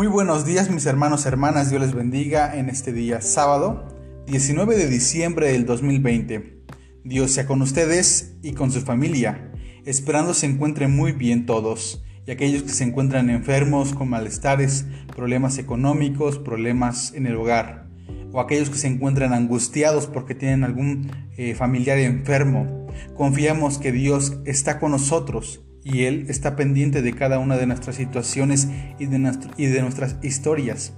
Muy buenos días mis hermanos, hermanas, Dios les bendiga en este día sábado 19 de diciembre del 2020. Dios sea con ustedes y con su familia, esperando se encuentren muy bien todos y aquellos que se encuentran enfermos con malestares, problemas económicos, problemas en el hogar o aquellos que se encuentran angustiados porque tienen algún eh, familiar enfermo. Confiamos que Dios está con nosotros y Él está pendiente de cada una de nuestras situaciones y de, nuestras historias.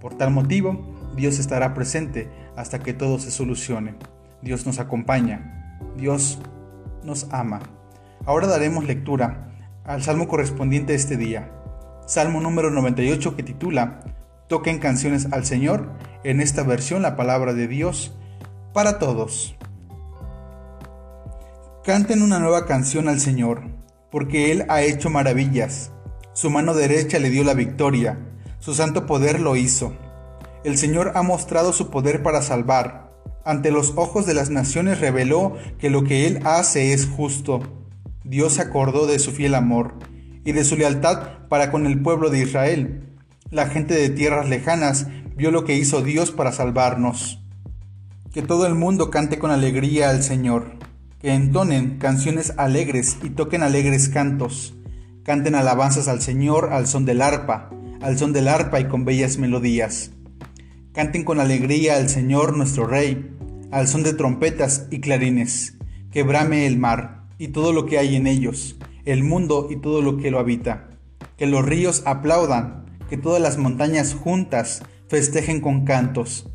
Por tal motivo, Dios estará presente hasta que todo se solucione. Dios nos acompaña. Dios nos ama. Ahora daremos lectura al salmo correspondiente a este día. Salmo número 98 que titula Toquen canciones al Señor. En esta versión la palabra de Dios para todos. Canten una nueva canción al Señor porque Él ha hecho maravillas. Su mano derecha le dio la victoria, su santo poder lo hizo. El Señor ha mostrado su poder para salvar. Ante los ojos de las naciones reveló que lo que Él hace es justo. Dios se acordó de su fiel amor y de su lealtad para con el pueblo de Israel. La gente de tierras lejanas vio lo que hizo Dios para salvarnos. Que todo el mundo cante con alegría al Señor que entonen canciones alegres y toquen alegres cantos. Canten alabanzas al Señor al son del arpa, al son del arpa y con bellas melodías. Canten con alegría al Señor nuestro Rey, al son de trompetas y clarines. Que brame el mar y todo lo que hay en ellos, el mundo y todo lo que lo habita. Que los ríos aplaudan, que todas las montañas juntas festejen con cantos.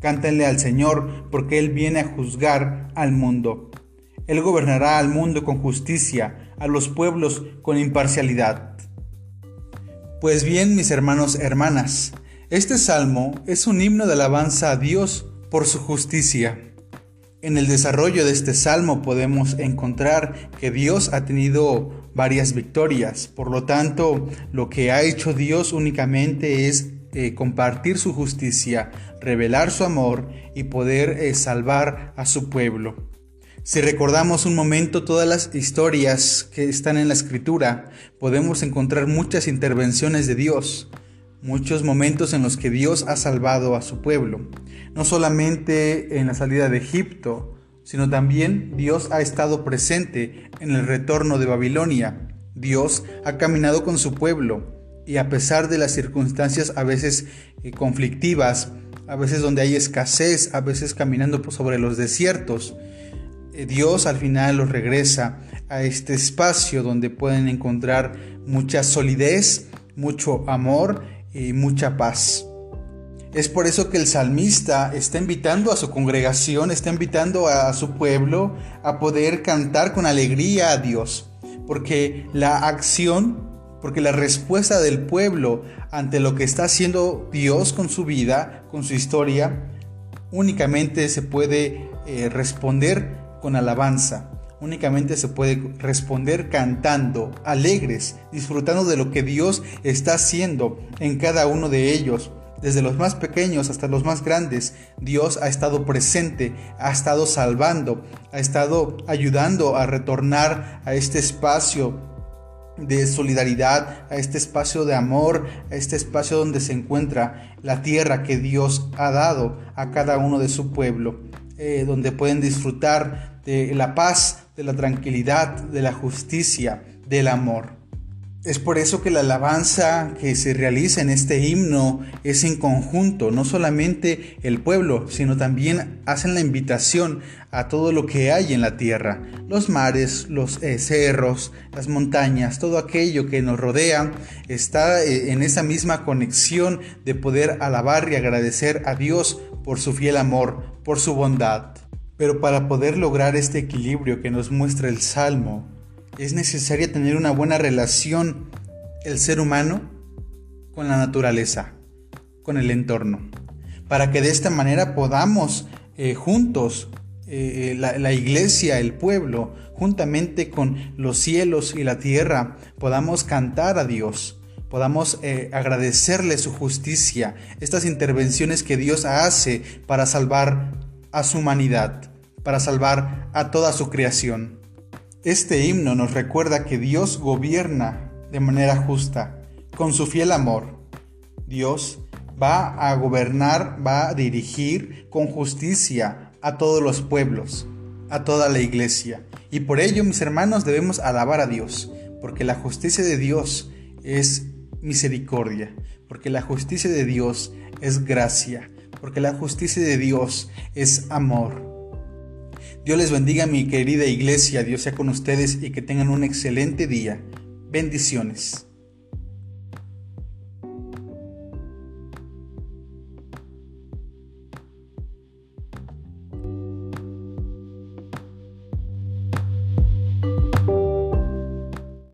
Cántenle al Señor porque Él viene a juzgar al mundo. Él gobernará al mundo con justicia, a los pueblos con imparcialidad. Pues bien, mis hermanos, hermanas, este salmo es un himno de alabanza a Dios por su justicia. En el desarrollo de este salmo podemos encontrar que Dios ha tenido varias victorias, por lo tanto lo que ha hecho Dios únicamente es eh, compartir su justicia, revelar su amor y poder eh, salvar a su pueblo. Si recordamos un momento todas las historias que están en la escritura, podemos encontrar muchas intervenciones de Dios, muchos momentos en los que Dios ha salvado a su pueblo. No solamente en la salida de Egipto, sino también Dios ha estado presente en el retorno de Babilonia. Dios ha caminado con su pueblo y a pesar de las circunstancias a veces eh, conflictivas, a veces donde hay escasez, a veces caminando sobre los desiertos, Dios al final los regresa a este espacio donde pueden encontrar mucha solidez, mucho amor y mucha paz. Es por eso que el salmista está invitando a su congregación, está invitando a su pueblo a poder cantar con alegría a Dios, porque la acción, porque la respuesta del pueblo ante lo que está haciendo Dios con su vida, con su historia, únicamente se puede eh, responder con alabanza. Únicamente se puede responder cantando, alegres, disfrutando de lo que Dios está haciendo en cada uno de ellos. Desde los más pequeños hasta los más grandes, Dios ha estado presente, ha estado salvando, ha estado ayudando a retornar a este espacio de solidaridad, a este espacio de amor, a este espacio donde se encuentra la tierra que Dios ha dado a cada uno de su pueblo, eh, donde pueden disfrutar de la paz, de la tranquilidad, de la justicia, del amor. Es por eso que la alabanza que se realiza en este himno es en conjunto, no solamente el pueblo, sino también hacen la invitación a todo lo que hay en la tierra, los mares, los eh, cerros, las montañas, todo aquello que nos rodea está eh, en esa misma conexión de poder alabar y agradecer a Dios por su fiel amor, por su bondad. Pero para poder lograr este equilibrio que nos muestra el Salmo, es necesario tener una buena relación el ser humano con la naturaleza, con el entorno, para que de esta manera podamos eh, juntos, eh, la, iglesia, el pueblo, juntamente con los cielos y la tierra, podamos cantar a Dios, podamos eh, agradecerle su justicia, estas intervenciones que Dios hace para salvar a su humanidad, para salvar a toda su creación. Este himno nos recuerda que Dios gobierna de manera justa, con su fiel amor. Dios va a gobernar, va a dirigir con justicia a todos los pueblos, a toda la iglesia. Y por ello, mis hermanos, debemos alabar a Dios, porque la justicia de Dios es misericordia, porque la justicia de Dios es gracia, porque la justicia de Dios es amor. Dios les bendiga mi querida iglesia, Dios sea con ustedes y que tengan un excelente día. Bendiciones.